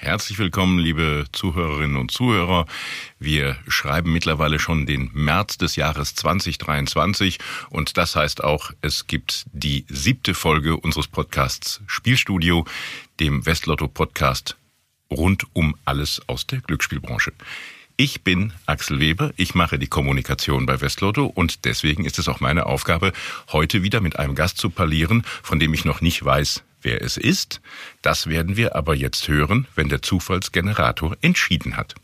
Herzlich willkommen, liebe Zuhörerinnen und Zuhörer. Wir schreiben mittlerweile schon den März des Jahres 2023 und das heißt auch, es gibt die siebte Folge unseres Podcasts Spielstudio, dem Westlotto Podcast rund um alles aus der Glücksspielbranche. Ich bin Axel Weber, ich mache die Kommunikation bei Westlotto und deswegen ist es auch meine Aufgabe, heute wieder mit einem Gast zu parlieren, von dem ich noch nicht weiß, wer es ist. Das werden wir aber jetzt hören, wenn der Zufallsgenerator entschieden hat.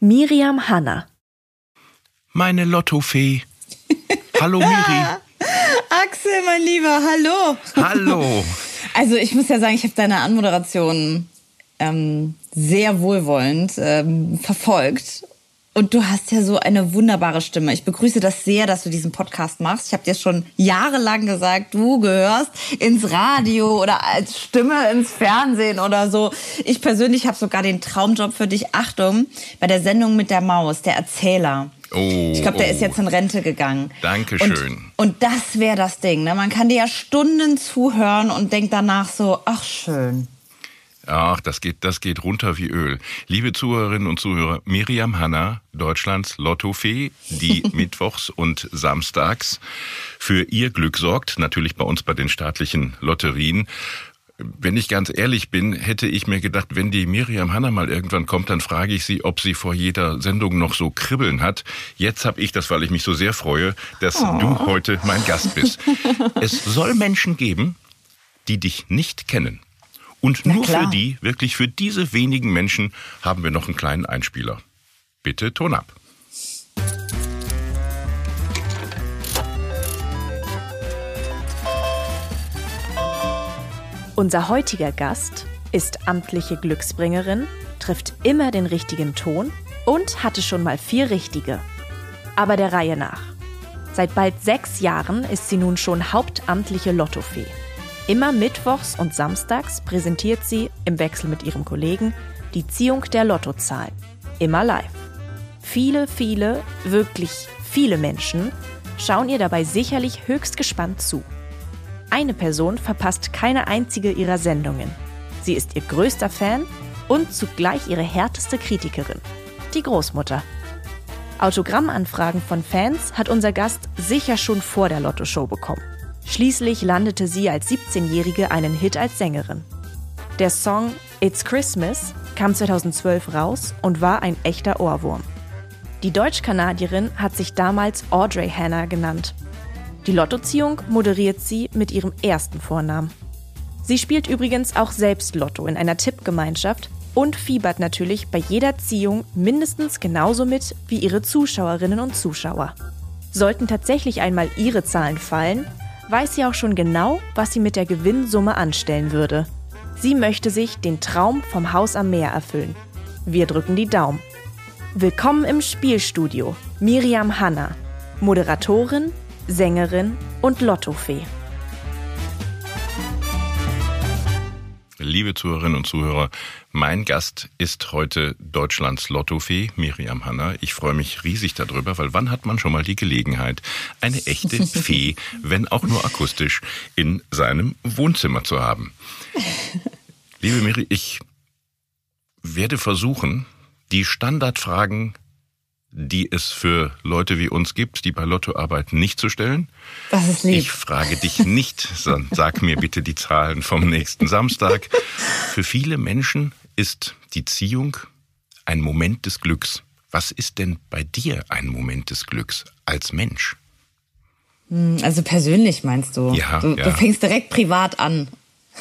Miriam Hanna. Meine Lottofee. Hallo Miri. Axel, mein Lieber, hallo. Hallo. Also ich muss ja sagen, ich habe deine Anmoderation ähm, sehr wohlwollend ähm, verfolgt und du hast ja so eine wunderbare Stimme. Ich begrüße das sehr, dass du diesen Podcast machst. Ich habe dir schon jahrelang gesagt, du gehörst ins Radio oder als Stimme ins Fernsehen oder so. Ich persönlich habe sogar den Traumjob für dich. Achtung, bei der Sendung mit der Maus, der Erzähler. Oh, Ich glaube, der oh. ist jetzt in Rente gegangen. Dankeschön. Und, und das wäre das Ding. Ne? Man kann dir ja Stunden zuhören und denkt danach so, ach schön. Ach, das geht, das geht runter wie Öl. Liebe Zuhörerinnen und Zuhörer, Miriam Hanna, Deutschlands Lottofee, die mittwochs und samstags für ihr Glück sorgt, natürlich bei uns bei den staatlichen Lotterien. Wenn ich ganz ehrlich bin, hätte ich mir gedacht, wenn die Miriam Hanna mal irgendwann kommt, dann frage ich sie, ob sie vor jeder Sendung noch so Kribbeln hat. Jetzt habe ich das, weil ich mich so sehr freue, dass du heute mein Gast bist. es soll Menschen geben, die dich nicht kennen. Und Na nur klar. für die, wirklich für diese wenigen Menschen, haben wir noch einen kleinen Einspieler. Bitte Ton ab. Unser heutiger Gast ist amtliche Glücksbringerin, trifft immer den richtigen Ton und hatte schon mal vier richtige. Aber der Reihe nach. Seit bald sechs Jahren ist sie nun schon hauptamtliche Lottofee. Immer mittwochs und samstags präsentiert sie im Wechsel mit ihrem Kollegen die Ziehung der Lottozahlen. Immer live. Viele, viele, wirklich viele Menschen schauen ihr dabei sicherlich höchst gespannt zu. Eine Person verpasst keine einzige ihrer Sendungen. Sie ist ihr größter Fan und zugleich ihre härteste Kritikerin, die Großmutter. Autogrammanfragen von Fans hat unser Gast sicher schon vor der Lotto-Show bekommen. Schließlich landete sie als 17-Jährige einen Hit als Sängerin. Der Song It's Christmas kam 2012 raus und war ein echter Ohrwurm. Die Deutsch-Kanadierin hat sich damals Audrey Hannah genannt. Die Lottoziehung moderiert sie mit ihrem ersten Vornamen. Sie spielt übrigens auch selbst Lotto in einer Tippgemeinschaft und fiebert natürlich bei jeder Ziehung mindestens genauso mit wie ihre Zuschauerinnen und Zuschauer. Sollten tatsächlich einmal ihre Zahlen fallen, weiß sie auch schon genau, was sie mit der Gewinnsumme anstellen würde. Sie möchte sich den Traum vom Haus am Meer erfüllen. Wir drücken die Daumen. Willkommen im Spielstudio, Miriam Hanna, Moderatorin, Sängerin und Lottofee. Liebe Zuhörerinnen und Zuhörer, mein Gast ist heute Deutschlands Lottofee, Miriam Hanna. Ich freue mich riesig darüber, weil wann hat man schon mal die Gelegenheit, eine echte Fee, wenn auch nur akustisch, in seinem Wohnzimmer zu haben? Liebe Miri, ich werde versuchen, die Standardfragen, die es für Leute wie uns gibt, die bei Lotto arbeiten, nicht zu stellen. Das ist lieb. Ich frage dich nicht, sondern sag mir bitte die Zahlen vom nächsten Samstag. Für viele Menschen ist die Ziehung ein Moment des Glücks. Was ist denn bei dir ein Moment des Glücks als Mensch? Also persönlich meinst du? Ja, du, ja. du fängst direkt privat an.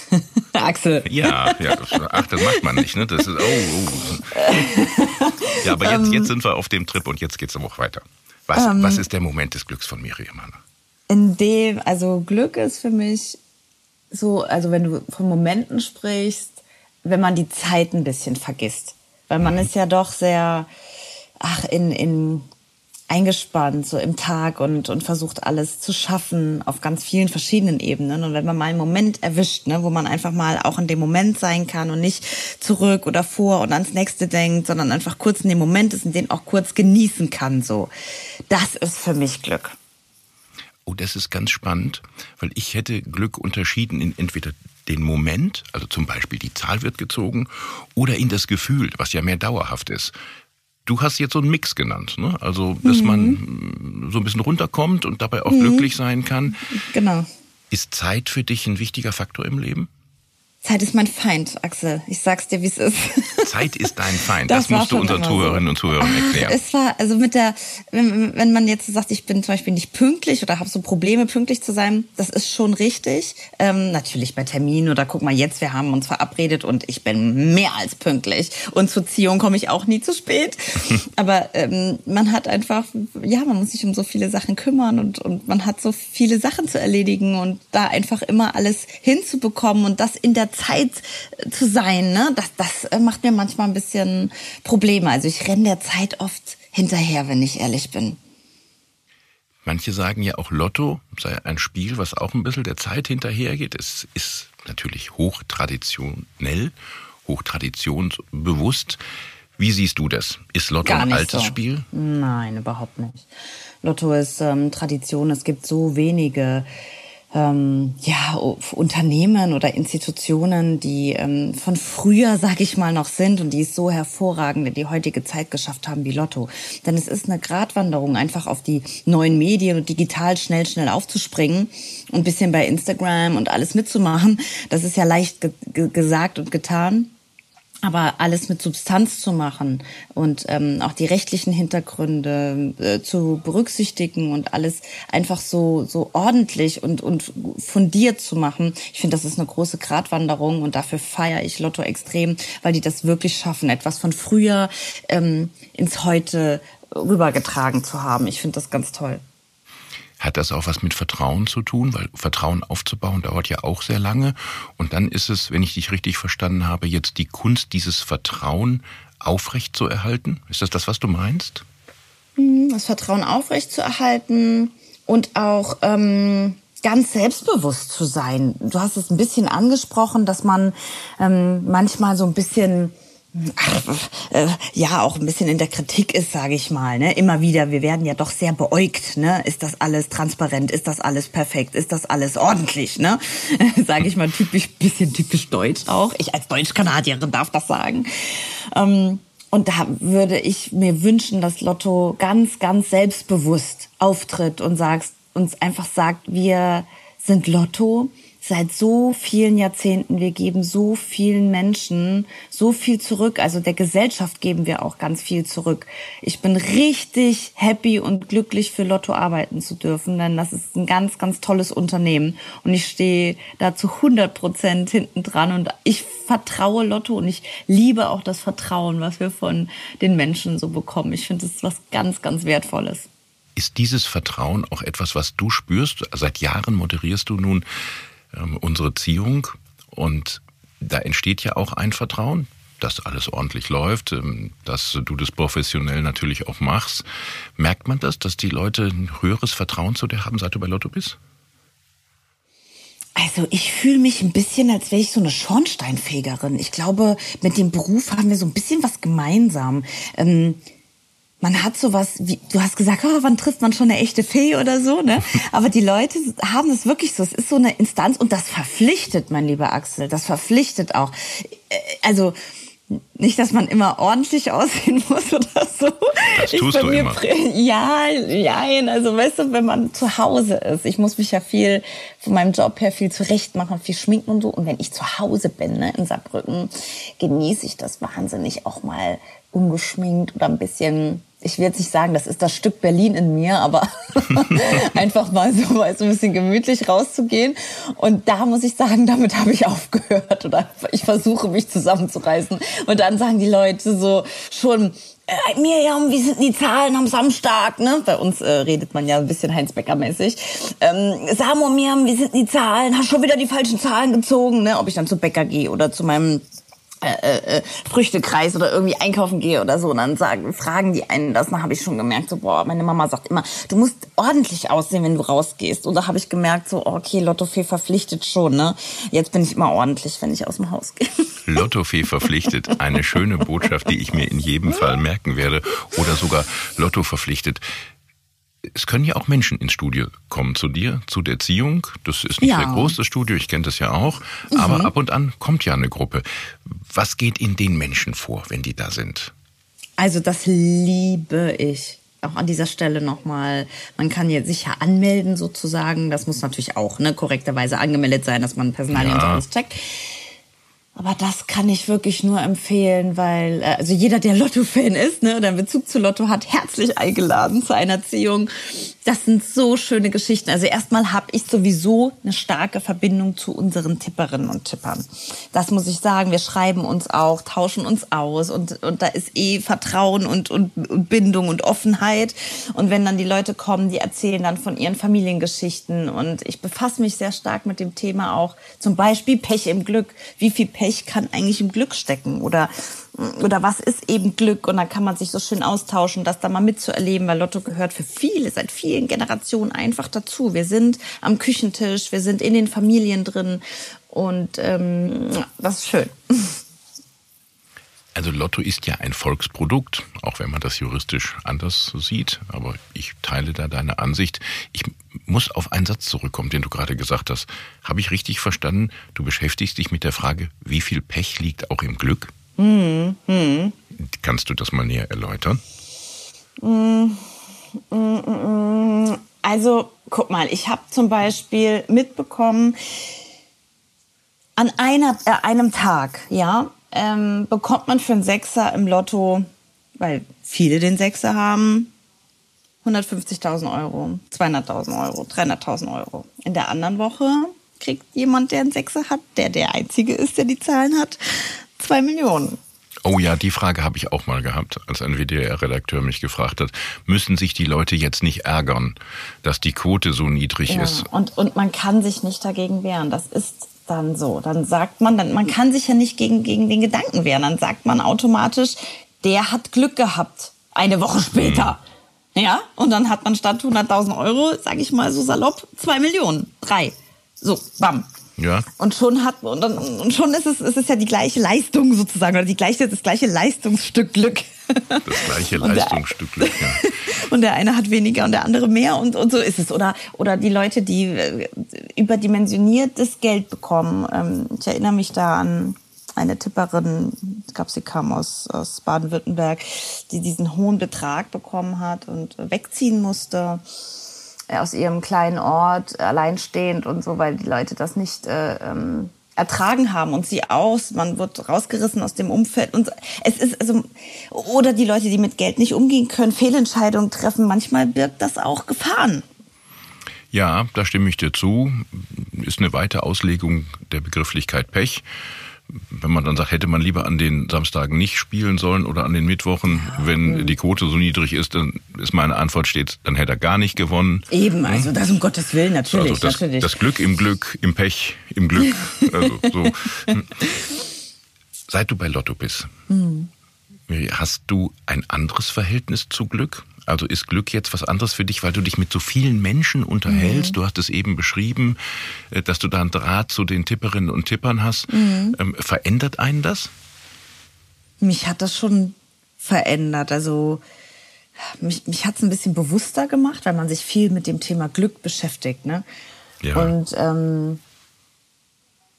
Axel. Ja, ja, das, ach, das macht man nicht, ne? Das ist, oh, oh. Ja, aber jetzt, jetzt sind wir auf dem Trip und jetzt geht's aber auch weiter. Was, ähm, was ist der Moment des Glücks von Miriam Hanna? In dem, also Glück ist für mich so, also wenn du von Momenten sprichst, wenn man die Zeit ein bisschen vergisst. Weil man mhm. ist ja doch sehr, ach, in, in eingespannt so im Tag und, und versucht alles zu schaffen auf ganz vielen verschiedenen Ebenen. Und wenn man mal einen Moment erwischt, ne, wo man einfach mal auch in dem Moment sein kann und nicht zurück oder vor und ans nächste denkt, sondern einfach kurz in dem Moment ist und den auch kurz genießen kann, so. Das ist für mich Glück. Oh, das ist ganz spannend, weil ich hätte Glück unterschieden in entweder den Moment, also zum Beispiel die Zahl wird gezogen, oder in das Gefühl, was ja mehr dauerhaft ist. Du hast jetzt so einen Mix genannt, ne? Also, dass mhm. man so ein bisschen runterkommt und dabei auch mhm. glücklich sein kann. Genau. Ist Zeit für dich ein wichtiger Faktor im Leben? Zeit ist mein Feind, Axel. Ich sag's dir, wie es ist. Zeit ist dein Feind. Das, das musst du unseren Zuhörerinnen so. und Zuhörern ah, erklären. Es war also mit der, wenn, wenn man jetzt sagt, ich bin zum Beispiel nicht pünktlich oder habe so Probleme, pünktlich zu sein, das ist schon richtig. Ähm, natürlich bei Terminen oder guck mal jetzt, wir haben uns verabredet und ich bin mehr als pünktlich. Und zur Ziehung komme ich auch nie zu spät. Aber ähm, man hat einfach, ja, man muss sich um so viele Sachen kümmern und, und man hat so viele Sachen zu erledigen und da einfach immer alles hinzubekommen und das in der Zeit zu sein, ne? das, das äh, macht mir manchmal ein bisschen Probleme. Also ich renne der Zeit oft hinterher, wenn ich ehrlich bin. Manche sagen ja auch Lotto sei ein Spiel, was auch ein bisschen der Zeit hinterhergeht. Es ist natürlich hochtraditionell, hochtraditionsbewusst. Wie siehst du das? Ist Lotto ein altes so. Spiel? Nein, überhaupt nicht. Lotto ist ähm, Tradition. Es gibt so wenige ähm, ja, Unternehmen oder Institutionen, die ähm, von früher, sag ich mal, noch sind und die es so hervorragend in die heutige Zeit geschafft haben wie Lotto. Denn es ist eine Gratwanderung, einfach auf die neuen Medien und digital schnell, schnell aufzuspringen und bisschen bei Instagram und alles mitzumachen. Das ist ja leicht ge gesagt und getan aber alles mit Substanz zu machen und ähm, auch die rechtlichen Hintergründe äh, zu berücksichtigen und alles einfach so so ordentlich und und fundiert zu machen. Ich finde, das ist eine große Gratwanderung und dafür feiere ich Lotto extrem, weil die das wirklich schaffen, etwas von früher ähm, ins Heute rübergetragen zu haben. Ich finde das ganz toll. Hat das auch was mit Vertrauen zu tun? Weil Vertrauen aufzubauen dauert ja auch sehr lange. Und dann ist es, wenn ich dich richtig verstanden habe, jetzt die Kunst, dieses Vertrauen aufrecht zu erhalten. Ist das das, was du meinst? Mhm, das Vertrauen aufrecht zu erhalten und auch ähm, ganz selbstbewusst zu sein. Du hast es ein bisschen angesprochen, dass man ähm, manchmal so ein bisschen äh, ja auch ein bisschen in der Kritik ist, sage ich mal. Ne? Immer wieder, wir werden ja doch sehr beäugt. Ne? Ist das alles transparent? Ist das alles perfekt? Ist das alles ordentlich? Ne? sage ich mal typisch, bisschen typisch deutsch auch. Ich als Deutsch-Kanadierin darf das sagen. Ähm, und da würde ich mir wünschen, dass Lotto ganz, ganz selbstbewusst auftritt und sagst, uns einfach sagt, wir sind Lotto seit so vielen Jahrzehnten. Wir geben so vielen Menschen so viel zurück. Also der Gesellschaft geben wir auch ganz viel zurück. Ich bin richtig happy und glücklich für Lotto arbeiten zu dürfen, denn das ist ein ganz, ganz tolles Unternehmen. Und ich stehe da zu 100 Prozent hinten dran und ich vertraue Lotto und ich liebe auch das Vertrauen, was wir von den Menschen so bekommen. Ich finde, das ist was ganz, ganz Wertvolles. Ist dieses Vertrauen auch etwas, was du spürst? Seit Jahren moderierst du nun ähm, unsere Ziehung. Und da entsteht ja auch ein Vertrauen, dass alles ordentlich läuft, ähm, dass du das professionell natürlich auch machst. Merkt man das, dass die Leute ein höheres Vertrauen zu dir haben, seit du bei Lotto bist? Also ich fühle mich ein bisschen, als wäre ich so eine Schornsteinfegerin. Ich glaube, mit dem Beruf haben wir so ein bisschen was gemeinsam. Ähm, man hat sowas, wie du hast gesagt, oh, wann trifft man schon eine echte Fee oder so, ne? Aber die Leute haben es wirklich so. Es ist so eine Instanz und das verpflichtet, mein lieber Axel. Das verpflichtet auch. Äh, also nicht, dass man immer ordentlich aussehen muss oder so. Das tust du immer. Ja, ja, also weißt du, wenn man zu Hause ist, ich muss mich ja viel von meinem Job her viel zurecht machen, viel schminken und so. Und wenn ich zu Hause bin, ne, in Saarbrücken, genieße ich das wahnsinnig auch mal ungeschminkt oder ein bisschen ich will jetzt nicht sagen, das ist das Stück Berlin in mir, aber einfach mal so, mal so ein bisschen gemütlich rauszugehen. Und da muss ich sagen, damit habe ich aufgehört oder ich versuche mich zusammenzureißen. Und dann sagen die Leute so schon, äh, Miriam, wie sind die Zahlen am Samstag? Ne? Bei uns äh, redet man ja ein bisschen Heinz Becker-mäßig. Ähm, Samo, Miriam, wie sind die Zahlen? Hast schon wieder die falschen Zahlen gezogen? Ne? Ob ich dann zu Bäcker gehe oder zu meinem äh, äh, Früchtekreis oder irgendwie einkaufen gehe oder so, und dann sagen, fragen die einen das, dann habe ich schon gemerkt, so, boah, meine Mama sagt immer, du musst ordentlich aussehen, wenn du rausgehst. Und da habe ich gemerkt, so, okay, Lottofee verpflichtet schon, ne? Jetzt bin ich immer ordentlich, wenn ich aus dem Haus gehe. Lottofee verpflichtet, eine schöne Botschaft, die ich mir in jedem Fall merken werde. Oder sogar Lotto verpflichtet es können ja auch Menschen ins Studio kommen zu dir, zu der Erziehung. Das ist nicht ja. sehr groß, das Studio, ich kenne das ja auch. Mhm. Aber ab und an kommt ja eine Gruppe. Was geht in den Menschen vor, wenn die da sind? Also das liebe ich. Auch an dieser Stelle nochmal, man kann jetzt sich ja anmelden sozusagen. Das muss natürlich auch ne, korrekterweise angemeldet sein, dass man Personalien ja. und alles checkt. Aber das kann ich wirklich nur empfehlen, weil äh, also jeder, der Lotto-Fan ist, ne, oder einen Bezug zu Lotto hat, herzlich eingeladen zu einer Erziehung. Das sind so schöne Geschichten. Also erstmal habe ich sowieso eine starke Verbindung zu unseren Tipperinnen und Tippern. Das muss ich sagen. Wir schreiben uns auch, tauschen uns aus und und da ist eh Vertrauen und und, und Bindung und Offenheit. Und wenn dann die Leute kommen, die erzählen dann von ihren Familiengeschichten und ich befasse mich sehr stark mit dem Thema auch. Zum Beispiel Pech im Glück. Wie viel Pech Pech kann eigentlich im Glück stecken oder oder was ist eben Glück und dann kann man sich so schön austauschen, das da mal mitzuerleben, weil Lotto gehört für viele seit vielen Generationen einfach dazu. Wir sind am Küchentisch, wir sind in den Familien drin und ähm, das ist schön. Also Lotto ist ja ein Volksprodukt, auch wenn man das juristisch anders sieht, aber ich teile da deine Ansicht. Ich muss auf einen Satz zurückkommen, den du gerade gesagt hast. Habe ich richtig verstanden? Du beschäftigst dich mit der Frage, wie viel Pech liegt auch im Glück? Hm, hm. Kannst du das mal näher erläutern? Hm, also, guck mal, ich habe zum Beispiel mitbekommen, an einer, äh, einem Tag, ja, ähm, bekommt man für einen Sechser im Lotto, weil viele den Sechser haben, 150.000 Euro, 200.000 Euro, 300.000 Euro. In der anderen Woche kriegt jemand, der einen Sechser hat, der der Einzige ist, der die Zahlen hat, zwei Millionen. Oh ja, die Frage habe ich auch mal gehabt, als ein WDR-Redakteur mich gefragt hat, müssen sich die Leute jetzt nicht ärgern, dass die Quote so niedrig ja, ist? Und, und man kann sich nicht dagegen wehren. Das ist dann so. Dann sagt man, dann, man kann sich ja nicht gegen, gegen den Gedanken wehren. Dann sagt man automatisch, der hat Glück gehabt. Eine Woche später. Mhm. Ja, und dann hat man statt 100.000 Euro, sage ich mal so salopp, zwei Millionen. Drei. So, bam. Ja. Und schon hat und, dann, und schon ist es, es ist ja die gleiche Leistung sozusagen oder die gleiche das gleiche Leistungsstück Glück. Das gleiche Leistungsstück Glück, ja. und der eine hat weniger und der andere mehr und, und so ist es. Oder, oder die Leute, die äh, überdimensioniertes Geld bekommen. Ähm, ich erinnere mich da an eine Tipperin, ich glaube, sie kam aus, aus Baden-Württemberg, die diesen hohen Betrag bekommen hat und wegziehen musste aus ihrem kleinen Ort, alleinstehend und so, weil die Leute das nicht äh, ähm, ertragen haben und sie aus, man wird rausgerissen aus dem Umfeld und es ist also oder die Leute, die mit Geld nicht umgehen können, Fehlentscheidungen treffen, manchmal birgt das auch Gefahren. Ja, da stimme ich dir zu. Ist eine weite Auslegung der Begrifflichkeit Pech wenn man dann sagt, hätte man lieber an den Samstagen nicht spielen sollen oder an den Mittwochen, ja. wenn mhm. die Quote so niedrig ist, dann ist meine Antwort steht, dann hätte er gar nicht gewonnen. Eben, also das um Gottes Willen, natürlich. Also das, natürlich. das Glück im Glück, im Pech, im Glück. Also so. Seit du bei Lotto bist, mhm. Hast du ein anderes Verhältnis zu Glück? Also ist Glück jetzt was anderes für dich, weil du dich mit so vielen Menschen unterhältst? Mhm. Du hast es eben beschrieben, äh, dass du da einen Draht zu den Tipperinnen und Tippern hast. Mhm. Ähm, verändert einen das? Mich hat das schon verändert. Also mich, mich hat es ein bisschen bewusster gemacht, weil man sich viel mit dem Thema Glück beschäftigt. Ne? Ja. Und ähm,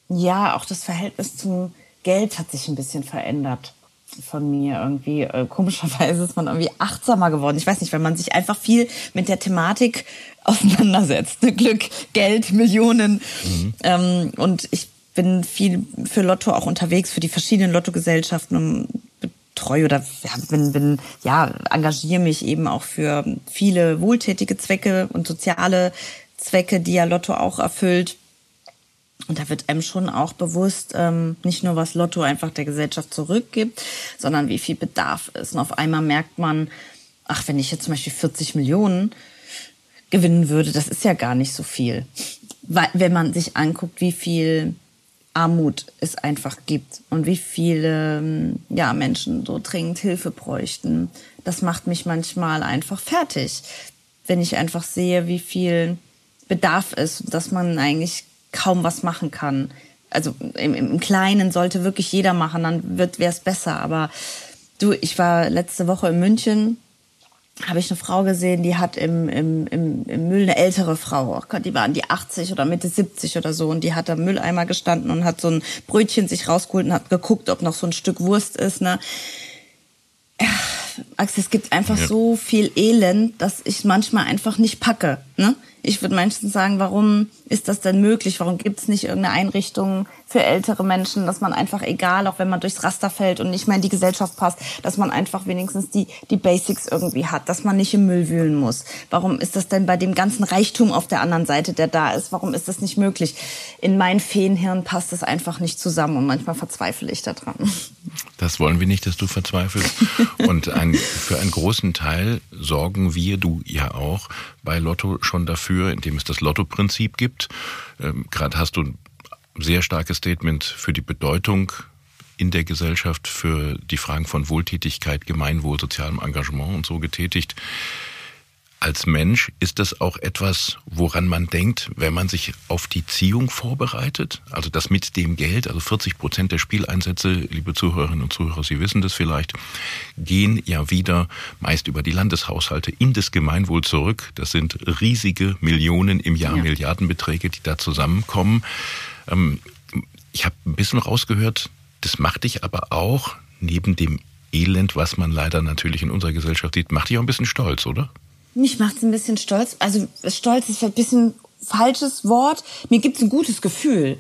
ja, auch das Verhältnis zum Geld hat sich ein bisschen verändert von mir irgendwie. Äh, komischerweise ist man irgendwie achtsamer geworden. Ich weiß nicht, weil man sich einfach viel mit der Thematik auseinandersetzt. Ne? Glück, Geld, Millionen. Mhm. Ähm, und ich bin viel für Lotto auch unterwegs, für die verschiedenen Lottogesellschaften und betreue oder ja, bin, bin, ja, engagiere mich eben auch für viele wohltätige Zwecke und soziale Zwecke, die ja Lotto auch erfüllt. Und da wird einem schon auch bewusst, ähm, nicht nur was Lotto einfach der Gesellschaft zurückgibt, sondern wie viel Bedarf ist. Und auf einmal merkt man, ach, wenn ich jetzt zum Beispiel 40 Millionen gewinnen würde, das ist ja gar nicht so viel. Weil, wenn man sich anguckt, wie viel Armut es einfach gibt und wie viele ähm, ja, Menschen so dringend Hilfe bräuchten. Das macht mich manchmal einfach fertig, wenn ich einfach sehe, wie viel Bedarf ist, dass man eigentlich kaum was machen kann. Also im, im Kleinen sollte wirklich jeder machen, dann wird wäre es besser. Aber du, ich war letzte Woche in München, habe ich eine Frau gesehen, die hat im, im, im, im Müll eine ältere Frau, oh die war an die 80 oder Mitte 70 oder so und die hat am Mülleimer gestanden und hat so ein Brötchen sich rausgeholt und hat geguckt, ob noch so ein Stück Wurst ist. Ne? Axel, es gibt einfach ja. so viel Elend, dass ich manchmal einfach nicht packe. Ne? Ich würde meistens sagen, warum ist das denn möglich? Warum gibt es nicht irgendeine Einrichtung für ältere Menschen, dass man einfach, egal, auch wenn man durchs Raster fällt und nicht mehr in die Gesellschaft passt, dass man einfach wenigstens die, die Basics irgendwie hat, dass man nicht im Müll wühlen muss? Warum ist das denn bei dem ganzen Reichtum auf der anderen Seite, der da ist, warum ist das nicht möglich? In mein Feenhirn passt es einfach nicht zusammen und manchmal verzweifle ich daran. Das wollen wir nicht, dass du verzweifelst. Und ein, für einen großen Teil sorgen wir, du ja auch, bei Lotto schon dafür, indem es das Lotto-Prinzip gibt. Ähm, Gerade hast du ein sehr starkes Statement für die Bedeutung in der Gesellschaft, für die Fragen von Wohltätigkeit, Gemeinwohl, sozialem Engagement und so getätigt als Mensch ist das auch etwas, woran man denkt, wenn man sich auf die Ziehung vorbereitet? Also das mit dem Geld, also 40 Prozent der Spieleinsätze, liebe Zuhörerinnen und Zuhörer, Sie wissen das vielleicht, gehen ja wieder meist über die Landeshaushalte in das Gemeinwohl zurück. Das sind riesige Millionen im Jahr, ja. Milliardenbeträge, die da zusammenkommen. Ähm, ich habe ein bisschen rausgehört, das macht dich aber auch neben dem Elend, was man leider natürlich in unserer Gesellschaft sieht, macht dich auch ein bisschen stolz, oder? Mich macht es ein bisschen stolz. Also stolz ist ein bisschen falsches Wort. Mir gibt es ein gutes Gefühl.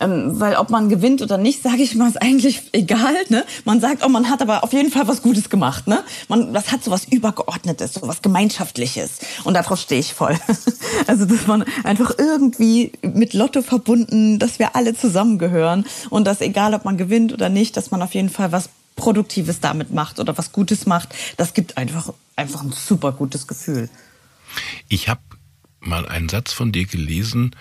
Ähm, weil ob man gewinnt oder nicht, sage ich mal, ist eigentlich egal. Ne? Man sagt, oh, man hat aber auf jeden Fall was Gutes gemacht. Ne? Man, das hat so was Übergeordnetes, so was Gemeinschaftliches. Und darauf stehe ich voll. also, dass man einfach irgendwie mit Lotto verbunden, dass wir alle zusammengehören. Und dass egal, ob man gewinnt oder nicht, dass man auf jeden Fall was Produktives damit macht oder was Gutes macht, das gibt einfach, einfach ein super gutes Gefühl. Ich habe mal einen Satz von dir gelesen,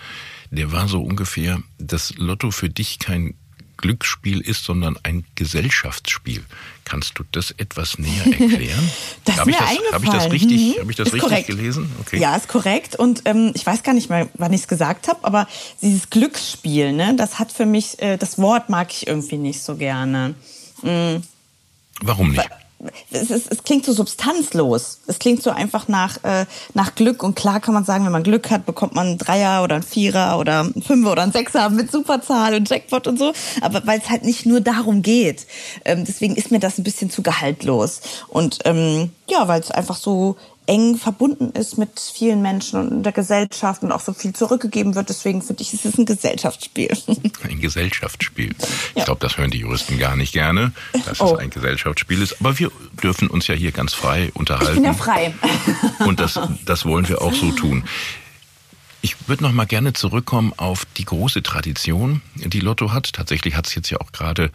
der war so ungefähr, dass Lotto für dich kein Glücksspiel ist, sondern ein Gesellschaftsspiel. Kannst du das etwas näher erklären? das habe ich, das, hab ich das richtig, mhm. hab ich das richtig korrekt. gelesen? Okay. Ja, ist korrekt. Und ähm, ich weiß gar nicht mehr, wann ich es gesagt habe, aber dieses Glücksspiel, ne, das hat für mich, äh, das Wort mag ich irgendwie nicht so gerne. Mhm. Warum nicht? Es, es, es, klingt so substanzlos. Es klingt so einfach nach, äh, nach Glück. Und klar kann man sagen, wenn man Glück hat, bekommt man einen Dreier oder einen Vierer oder einen Fünfer oder einen Sechser mit Superzahl und Jackpot und so. Aber weil es halt nicht nur darum geht. Ähm, deswegen ist mir das ein bisschen zu gehaltlos. Und ähm, ja, weil es einfach so eng verbunden ist mit vielen Menschen und der Gesellschaft und auch so viel zurückgegeben wird. Deswegen finde ich, ist es ein Gesellschaftsspiel. Ein Gesellschaftsspiel. Ja. Ich glaube, das hören die Juristen gar nicht gerne, dass oh. es ein Gesellschaftsspiel ist. Aber wir dürfen uns ja hier ganz frei unterhalten. Ich bin ja frei. Und das, das wollen wir auch so tun. Ich würde noch mal gerne zurückkommen auf die große Tradition, die Lotto hat. Tatsächlich hat es jetzt ja auch gerade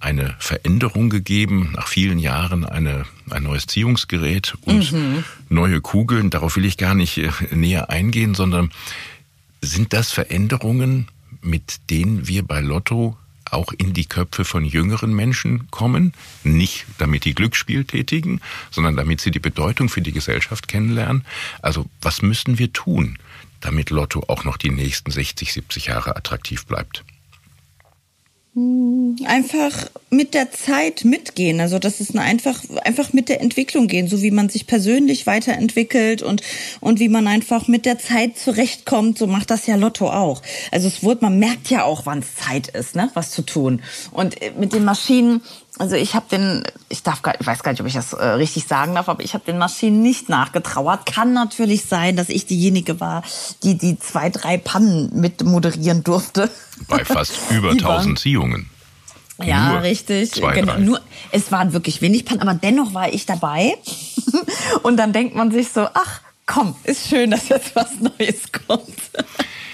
eine Veränderung gegeben, nach vielen Jahren eine, ein neues Ziehungsgerät und mhm. neue Kugeln. Darauf will ich gar nicht äh, näher eingehen, sondern sind das Veränderungen, mit denen wir bei Lotto auch in die Köpfe von jüngeren Menschen kommen, nicht damit die Glücksspiel tätigen, sondern damit sie die Bedeutung für die Gesellschaft kennenlernen. Also was müssen wir tun, damit Lotto auch noch die nächsten 60, 70 Jahre attraktiv bleibt? Einfach mit der Zeit mitgehen. Also das ist einfach, einfach mit der Entwicklung gehen, so wie man sich persönlich weiterentwickelt und, und wie man einfach mit der Zeit zurechtkommt. So macht das ja Lotto auch. Also es wurde, man merkt ja auch, wann es Zeit ist, ne, was zu tun. Und mit den Maschinen, also ich habe den, ich darf gar, ich weiß gar nicht, ob ich das äh, richtig sagen darf, aber ich habe den Maschinen nicht nachgetrauert. Kann natürlich sein, dass ich diejenige war, die die zwei, drei Pannen mit moderieren durfte. Bei fast über 1000 Ziehungen. Ja, nur richtig. Zwei, genau, nur, es waren wirklich wenig Pannen, aber dennoch war ich dabei. Und dann denkt man sich so, ach komm, ist schön, dass jetzt was Neues kommt.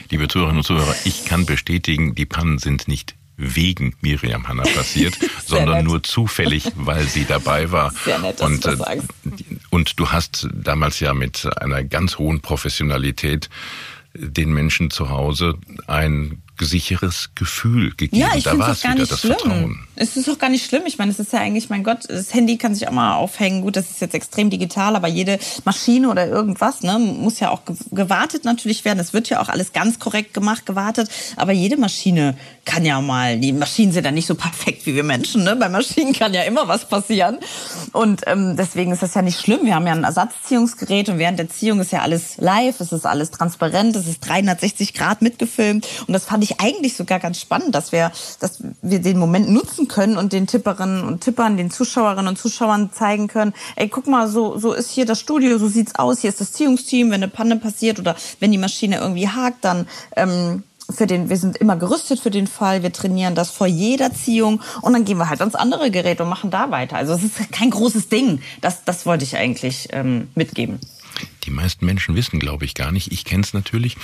Liebe Zuhörerinnen und Zuhörer, ich kann bestätigen, die Pannen sind nicht wegen Miriam Hanna passiert, sondern nett. nur zufällig, weil sie dabei war. Sehr nett, dass und, du das äh, sagst. und du hast damals ja mit einer ganz hohen Professionalität den Menschen zu Hause ein sicheres Gefühl gegeben. Ja, ich finde es auch gar nicht schlimm. Vertrauen. Es ist auch gar nicht schlimm. Ich meine, es ist ja eigentlich, mein Gott, das Handy kann sich auch mal aufhängen. Gut, das ist jetzt extrem digital, aber jede Maschine oder irgendwas ne, muss ja auch ge- gewartet natürlich werden. Es wird ja auch alles ganz korrekt gemacht, gewartet. Aber jede Maschine kann ja mal, die Maschinen sind ja nicht so perfekt wie wir Menschen. Ne? Bei Maschinen kann ja immer was passieren. Und ähm, deswegen ist das ja nicht schlimm. Wir haben ja ein Ersatzziehungsgerät und während der Ziehung ist ja alles live, es ist alles transparent, es ist 360 Grad mitgefilmt. Und das fand ich eigentlich sogar ganz spannend, dass wir, dass wir den Moment nutzen können und den Tipperinnen und Tippern, den Zuschauerinnen und Zuschauern zeigen können, ey, guck mal, so, so ist hier das Studio, so sieht's aus, hier ist das Ziehungsteam, wenn eine Panne passiert oder wenn die Maschine irgendwie hakt, dann ähm, für den, wir sind immer gerüstet für den Fall, wir trainieren das vor jeder Ziehung und dann gehen wir halt ans andere Gerät und machen da weiter. Also es ist kein großes Ding. Das, das wollte ich eigentlich ähm, mitgeben. Die meisten Menschen wissen, glaube ich, gar nicht, ich kenne es natürlich,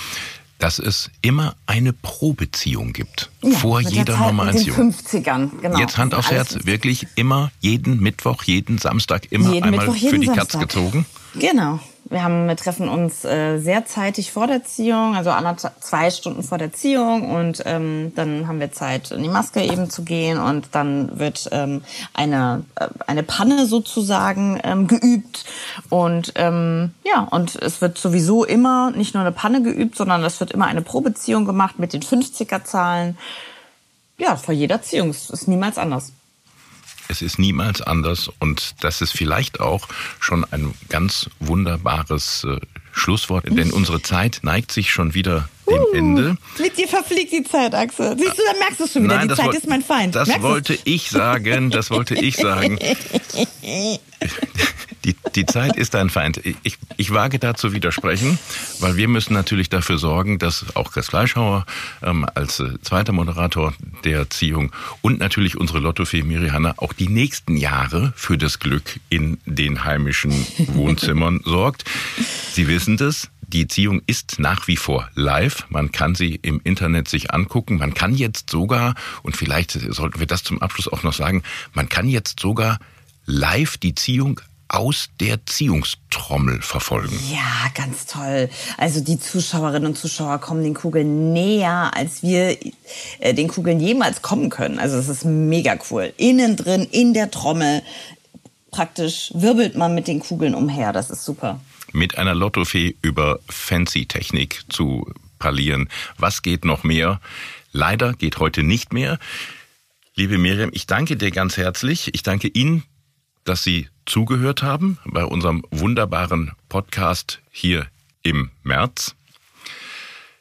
dass es immer eine Probeziehung gibt. vor mit der jeder Zeit den Ziehung. 50ern, genau. Jetzt Hand aufs Herz, wirklich immer, jeden Mittwoch, jeden Samstag, immer Jeden einmal Mittwoch, für die Katz gezogen. Genau. Wir haben, wir treffen uns äh, sehr zeitig vor der Ziehung, also anderthalb, zwei Stunden vor der Ziehung und ähm, dann haben wir Zeit, in die Maske eben zu gehen und dann wird ähm, eine äh, eine Panne sozusagen ähm, geübt und ähm, ja und es wird sowieso immer nicht nur eine Panne geübt, sondern es wird immer eine Probeziehung gemacht mit den 50er Zahlen. Ja, vor jeder Ziehung. Es ist niemals anders. Es ist niemals anders und das ist vielleicht auch schon ein ganz wunderbares äh, Schlusswort, denn unsere Zeit neigt sich schon wieder dem Ende. Mit dir verfliegt die Zeit, Axel. Siehst du, dann merkst du es schon wieder. die das Zeit ist mein Feind. Das Merkst wollte ich sagen, das wollte ich sagen. Die, die Zeit ist dein Feind. Ich, ich wage da zu widersprechen, weil wir müssen natürlich dafür sorgen, dass auch Chris Fleischhauer ähm, als äh, zweiter Moderator der Ziehung und natürlich unsere Lottofee Miri Hanna auch die nächsten Jahre für das Glück in den heimischen Wohnzimmern sorgt. Sie wissen das. Die Ziehung ist nach wie vor live. Man kann sie im Internet sich angucken. Man kann jetzt sogar, und vielleicht sollten wir das zum Abschluss auch noch sagen, man kann jetzt sogar live die Ziehung aus der Ziehungstrommel verfolgen. Ja, ganz toll. Also die Zuschauerinnen und Zuschauer kommen den Kugeln näher, als wir äh, den Kugeln jemals kommen können. Also es ist mega cool. Innen drin, in der Trommel, praktisch wirbelt man mit den Kugeln umher. Das ist super. Mit einer Lottofee über Fancy-Technik zu parlieren. Was geht noch mehr? Leider geht heute nicht mehr. Liebe Miriam, ich danke dir ganz herzlich. Ich danke Ihnen, dass Sie zugehört haben bei unserem wunderbaren Podcast hier im März.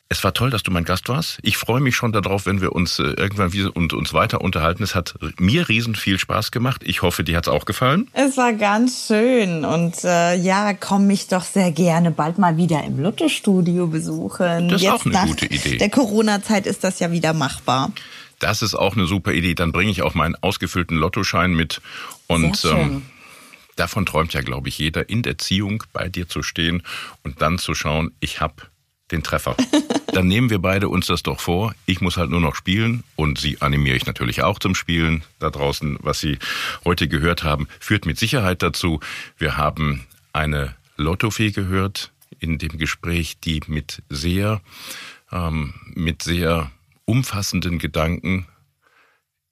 Es war toll, dass du mein Gast warst. Ich freue mich schon darauf, wenn wir uns äh, irgendwann wieder und uns weiter unterhalten. Es hat mir riesen viel Spaß gemacht. Ich hoffe, dir hat's auch gefallen. Es war ganz schön und äh, ja, komm mich doch sehr gerne bald mal wieder im Lotto-Studio besuchen. Das ist Jetzt auch eine nach gute Idee. Der Corona-Zeit ist das ja wieder machbar. Das ist auch eine super Idee. Dann bringe ich auch meinen ausgefüllten Lottoschein mit. Und Sehr schön. ähm, davon träumt ja, glaube ich, jeder, in der Ziehung bei dir zu stehen und dann zu schauen, ich hab den Treffer. Dann nehmen wir beide uns das doch vor. Ich muss halt nur noch spielen und Sie animiere ich natürlich auch zum Spielen. Da draußen, was Sie heute gehört haben, führt mit Sicherheit dazu. Wir haben eine Lottofee gehört in dem Gespräch, die mit sehr, ähm, mit sehr umfassenden Gedanken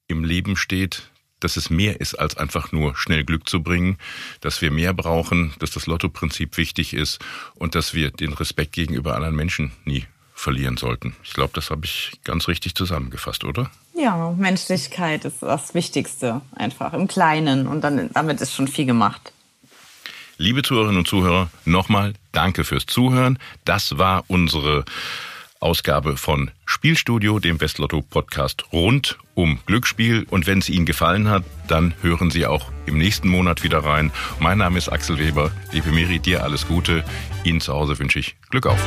im Leben steht, dass es mehr ist, als einfach nur schnell Glück zu bringen, dass wir mehr brauchen, dass das Lotto-Prinzip wichtig ist und dass wir den Respekt gegenüber anderen Menschen nie verlieren sollten. Ich glaube, das habe ich ganz richtig zusammengefasst, oder? Ja, Menschlichkeit ist das Wichtigste, einfach im Kleinen und dann damit ist schon viel gemacht. Liebe Zuhörerinnen und Zuhörer, nochmal danke fürs Zuhören. Das war unsere Ausgabe von Spielstudio, dem Westlotto-Podcast rund um Glücksspiel. Und wenn es Ihnen gefallen hat, dann hören Sie auch im nächsten Monat wieder rein. Mein Name ist Axel Weber. Liebe Miri, dir alles Gute. Ihnen zu Hause wünsche ich Glück auf.